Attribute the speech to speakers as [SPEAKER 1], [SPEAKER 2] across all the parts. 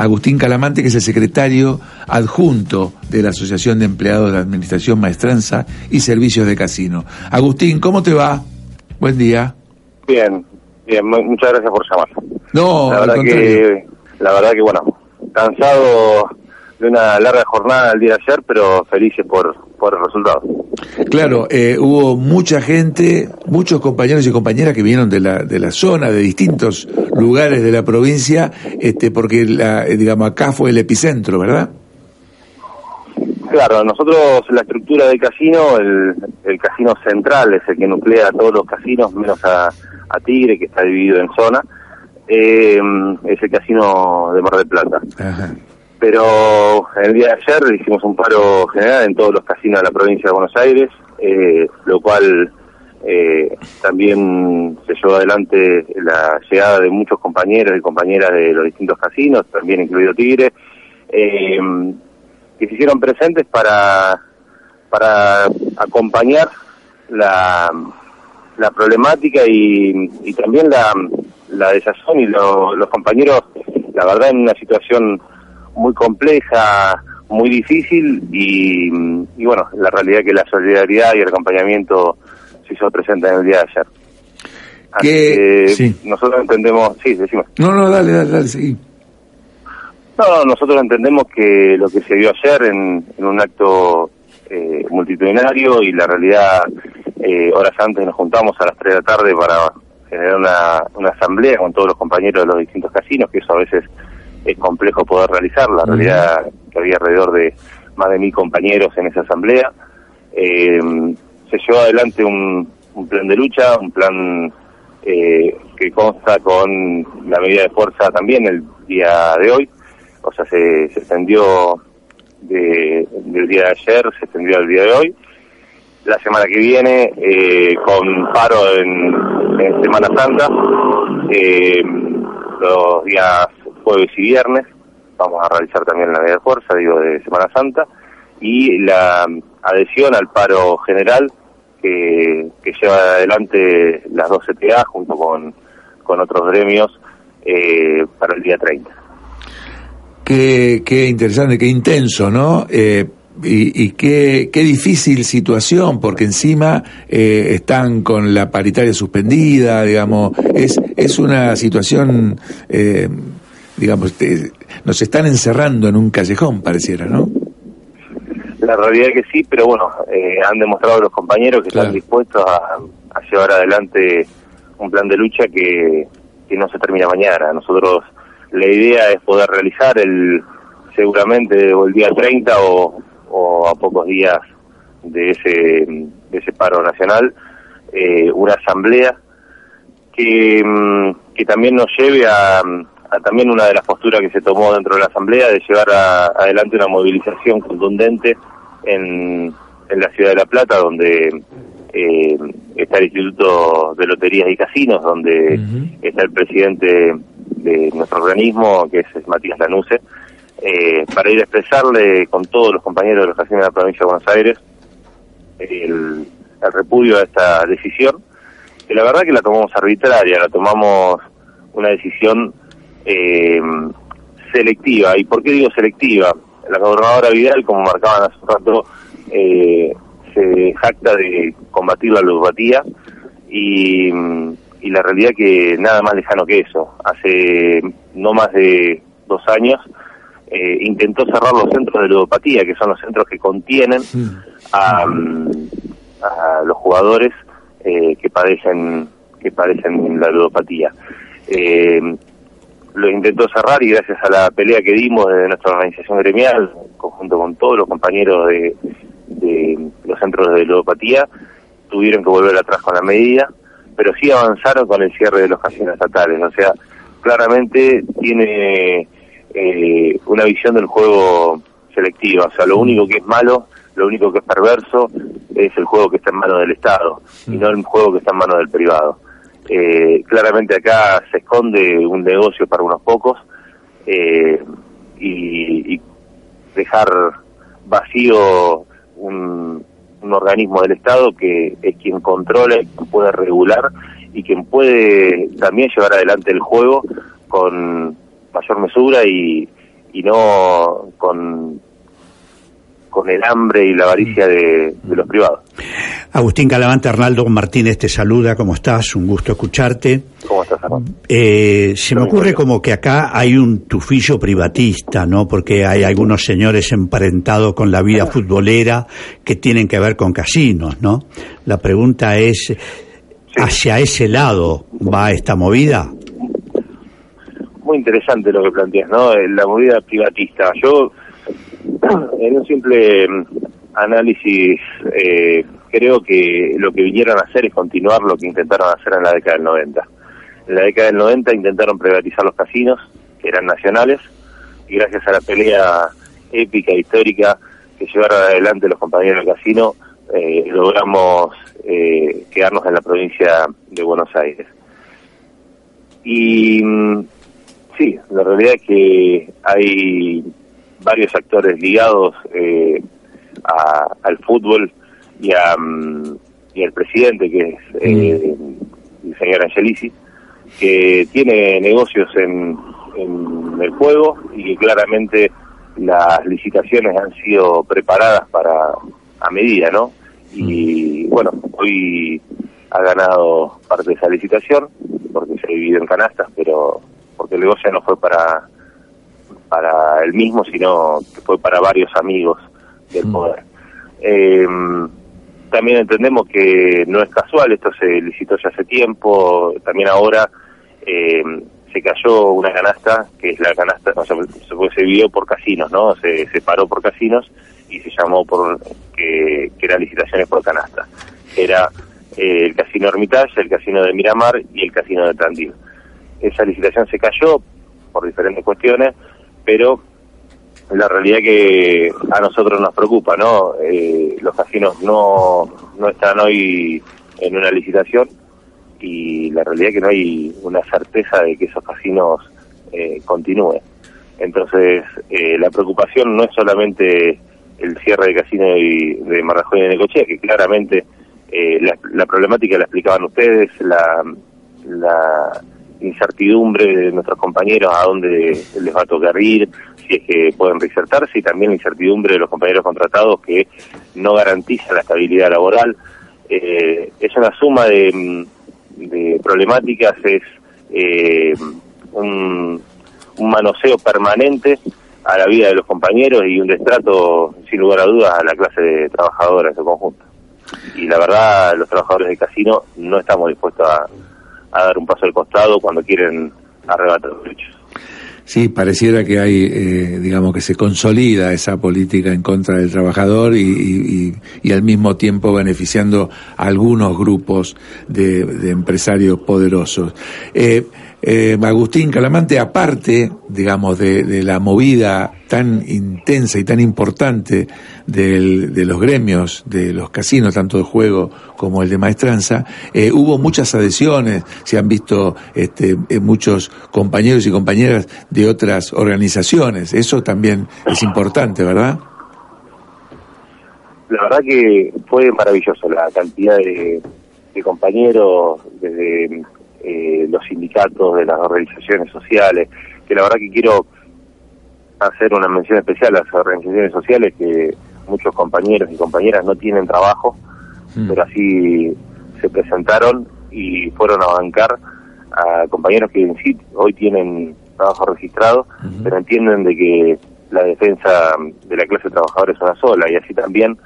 [SPEAKER 1] Agustín Calamante, que es el secretario adjunto de la Asociación de Empleados de Administración, Maestranza y Servicios de Casino. Agustín, ¿cómo te va? Buen día.
[SPEAKER 2] Bien, bien, muchas gracias por llamar.
[SPEAKER 1] No,
[SPEAKER 2] la verdad que, la verdad que bueno, cansado de una larga jornada el día de ayer, pero felices por, por el resultado.
[SPEAKER 1] Claro, eh, hubo mucha gente, muchos compañeros y compañeras que vinieron de la, de la zona, de distintos lugares de la provincia, este, porque la, eh, digamos acá fue el epicentro, ¿verdad?
[SPEAKER 2] Claro, nosotros la estructura del casino, el, el casino central es el que nuclea a todos los casinos, menos a, a Tigre, que está dividido en zona, eh, es el casino de Mar del Plata. Ajá pero el día de ayer hicimos un paro general en todos los casinos de la provincia de Buenos Aires, eh, lo cual eh, también se llevó adelante la llegada de muchos compañeros y compañeras de los distintos casinos, también incluido Tigre, eh, que se hicieron presentes para, para acompañar la, la problemática y, también la, la desazón y los compañeros, la verdad, en una situación muy compleja, muy difícil y, bueno, la realidad que la solidaridad y el acompañamiento se hizo presente en el día de ayer.
[SPEAKER 1] que
[SPEAKER 2] nosotros entendemos, sí, decimos.
[SPEAKER 1] No, no, dale, dale, dale, sí.
[SPEAKER 2] No, nosotros entendemos que lo que se vio ayer en, un acto eh, multitudinario y la realidad, eh, horas antes nos juntamos a las 3 de la tarde para generar una, una asamblea con todos los compañeros de los distintos casinos, que eso a veces es complejo poder realizar. La realidad que había alrededor de más de mil compañeros en esa asamblea. Eh, se llevó adelante un, plan de lucha, un plan eh, que consta con la medida de fuerza también el día de hoy. O sea, se, se extendió de, del día de ayer, se extendió al día de hoy. La semana que viene, eh, con paro en, en Semana Santa, los días jueves y viernes. Vamos a realizar también la media de fuerza, digo, de Semana Santa. Y la adhesión al paro general que, lleva adelante las dos CTA junto con, con otros gremios eh, para el día 30.
[SPEAKER 1] Qué, qué interesante, qué intenso, ¿no? Eh, y, y qué, qué, difícil situación, porque encima eh, están con la paritaria suspendida, digamos, es, es una situación eh, digamos, nos están encerrando en un callejón, pareciera, ¿no?
[SPEAKER 2] La realidad es que sí, pero bueno, eh, han demostrado los compañeros que están dispuestos a, llevar adelante un plan de lucha que, no se termina mañana. Nosotros, la idea es poder realizar el seguramente el día 30 o, a pocos días de ese, de ese paro nacional, eh, una asamblea que, mm, que también nos lleve a, también una de las posturas que se tomó dentro de la Asamblea de llevar adelante una movilización contundente en, en, la ciudad de La Plata, donde eh, está el Instituto de Loterías y Casinos, donde está el presidente de nuestro organismo, que es Matías Lanuse, eh, para ir a expresarle con todos los compañeros de los casinos de la provincia de Buenos Aires el, el repudio a esta decisión, que la verdad que la tomamos arbitraria, la tomamos una decisión eh, selectiva. ¿Y por qué digo selectiva? La gobernadora Vidal, como marcaban hace un rato, eh, se jacta de combatir la ludopatía y, y la realidad que nada más lejano que eso. Hace no más de dos años eh, intentó cerrar los centros de ludopatía, que son los centros que contienen a, a los jugadores eh, que padecen que padecen la ludopatía. Eh, lo intentó cerrar y gracias a la pelea que dimos de nuestra organización gremial, conjunto con todos los compañeros de, los centros de ludopatía, tuvieron que volver atrás con la medida, pero sí avanzaron con el cierre de los casinos estatales. O sea, claramente tiene eh, una visión del juego selectiva. O sea, lo único que es malo, lo único que es perverso, es el juego que está en manos del Estado y no el juego que está en manos del privado. Eh, claramente acá se esconde un negocio para unos pocos eh, y, dejar vacío un, organismo del Estado que es quien controla, quien puede regular y quien puede también llevar adelante el juego con mayor mesura y, y no con con el hambre y la avaricia de, los privados.
[SPEAKER 3] Agustín Calavante, Arnaldo Martínez te saluda, ¿cómo estás? Un gusto escucharte.
[SPEAKER 2] ¿Cómo estás, Arnaldo?
[SPEAKER 3] Eh, se me ocurre como que acá hay un tufillo privatista, ¿no? Porque hay algunos señores emparentados con la vida futbolera que tienen que ver con casinos, ¿no? La pregunta es, ¿hacia ese lado va esta movida?
[SPEAKER 2] Muy interesante lo que planteas, ¿no? La movida privatista. Yo en un simple mm, análisis, eh, creo que lo que vinieron a hacer es continuar lo que intentaron hacer en la década del 90. En la década del 90 intentaron privatizar los casinos, que eran nacionales, y gracias a la pelea épica, histórica que llevaron adelante los compañeros del casino, eh, logramos eh, quedarnos en la provincia de Buenos Aires. Y mm, sí, la realidad es que hay varios actores ligados eh, al fútbol y, a, mm, y al presidente, que es eh, el señor Angelici, que tiene negocios en, en el juego y que claramente las licitaciones han sido preparadas para a medida, ¿no? Y bueno, hoy ha ganado parte de esa licitación porque se dividió en canastas, pero porque el negocio no fue para para él mismo, sino que fue para varios amigos del mm. poder. Eh, también entendemos que no es casual, esto se licitó ya hace tiempo, también ahora eh, se cayó una canasta, que es la canasta, no, se, se vio por casinos, ¿no? Se separó por casinos y se llamó por que, que eran licitaciones por canasta. Era eh, el casino Hermitage, el casino de Miramar y el casino de Tandil. Esa licitación se cayó por diferentes cuestiones, pero la realidad que a nosotros nos preocupa, ¿no? Eh, los casinos no, no están hoy en una licitación y la realidad que no hay una certeza de que esos casinos eh, continúen. Entonces, eh, la preocupación no es solamente el cierre de casino de, de Marrajoy y de Necochea, que claramente eh, la, la, problemática la explicaban ustedes, la, la incertidumbre de nuestros compañeros a dónde les va a tocar ir, si es que pueden reinsertarse, y también la incertidumbre de los compañeros contratados que no garantizan la estabilidad laboral. Eh, es una suma de, problemáticas, es eh, un, manoseo permanente a la vida de los compañeros y un destrato, sin lugar a dudas, a la clase de trabajadora en su conjunto. Y la verdad, los trabajadores de casino no estamos dispuestos a, a dar un paso al costado cuando quieren arrebatar los derechos.
[SPEAKER 1] Sí, pareciera que hay, eh, digamos, que se consolida esa política en contra del trabajador y, al mismo tiempo beneficiando a algunos grupos de, de empresarios poderosos. Eh, eh, Agustín Calamante, aparte, digamos, de, la movida tan intensa y tan importante de los gremios, de los casinos, tanto de juego como el de maestranza, eh, hubo muchas adhesiones, se han visto este, eh, muchos compañeros y compañeras de otras organizaciones. Eso también es importante, ¿verdad?
[SPEAKER 2] La verdad que fue maravilloso la cantidad de compañeros desde eh, los sindicatos de las organizaciones sociales, que la verdad que quiero hacer una mención especial a las organizaciones sociales que muchos compañeros y compañeras no tienen trabajo, mm. pero así se presentaron y fueron a bancar a compañeros que en sí hoy tienen trabajo registrado, pero entienden de que la defensa de la clase trabajadora es una sola y así también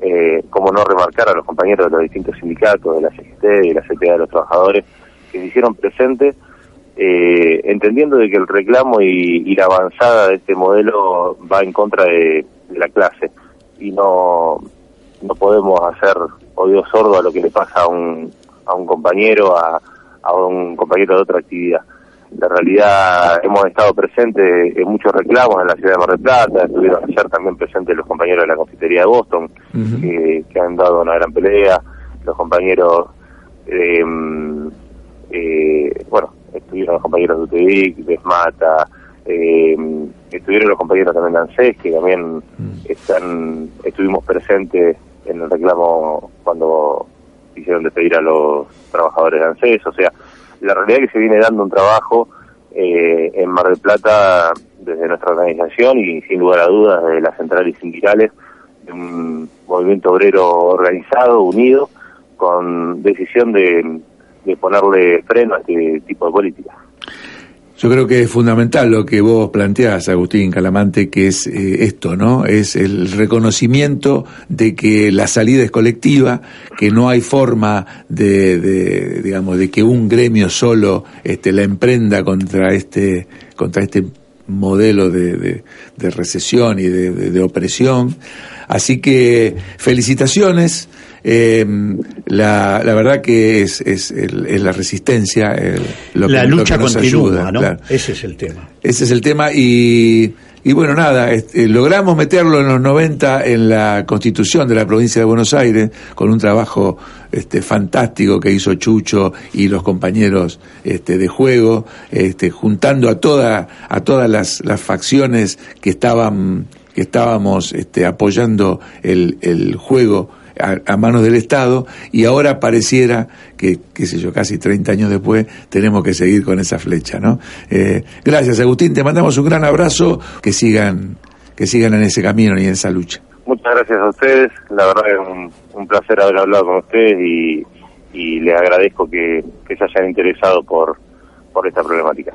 [SPEAKER 2] eh, como no remarcar a los compañeros de los distintos sindicatos, de la CGT, de la CTA de los trabajadores, que se hicieron presentes, eh, entendiendo de que el reclamo y, la avanzada de este modelo va en contra de, la clase y no, no podemos hacer oído sordo a lo que le pasa a un, a un compañero, a, a un compañero de otra actividad. La realidad, hemos estado presentes en muchos reclamos en la ciudad de Mar del Plata, estuvieron ayer también presentes los compañeros de la confitería de Boston, que, que, han dado una gran pelea, los compañeros eh, estuvieron los compañeros de UTEIC, de SMATA, eh, estuvieron los compañeros también de ANSES, que también mm. están estuvimos presentes en el reclamo cuando quisieron despedir a los trabajadores de ANSES, o sea, la realidad es que se viene dando un trabajo eh, en Mar del Plata desde nuestra organización y sin lugar a dudas de las centrales sindicales, un movimiento obrero organizado, unido, con decisión de, de ponerle freno a este tipo de política.
[SPEAKER 1] Yo creo que es fundamental lo que vos planteás, Agustín Calamante, que es eh, esto, ¿no? Es el reconocimiento de que la salida es colectiva, que no hay forma de, digamos, de que un gremio solo este, la emprenda contra este, contra este modelo de, recesión y de, opresión. Así que felicitaciones. Eh, la, la, verdad que es, es, la resistencia
[SPEAKER 3] lo la lucha continua, ¿no? Ese es el tema.
[SPEAKER 1] Ese es el tema y, y bueno, nada, este, logramos meterlo en los 90 en la constitución de la provincia de Buenos Aires con un trabajo este, fantástico que hizo Chucho y los compañeros este, de juego, este, juntando a, toda, a todas las, las facciones que estaban que estábamos este, apoyando el, el juego a, manos del Estado y ahora pareciera que, qué sé yo, casi 30 años después tenemos que seguir con esa flecha, ¿no? Eh, gracias, Agustín, te mandamos un gran abrazo, que sigan, que sigan en ese camino y en esa lucha.
[SPEAKER 2] Muchas gracias a ustedes, la verdad es un, un placer haber hablado con ustedes y, y les agradezco que, que se hayan interesado por, por esta problemática.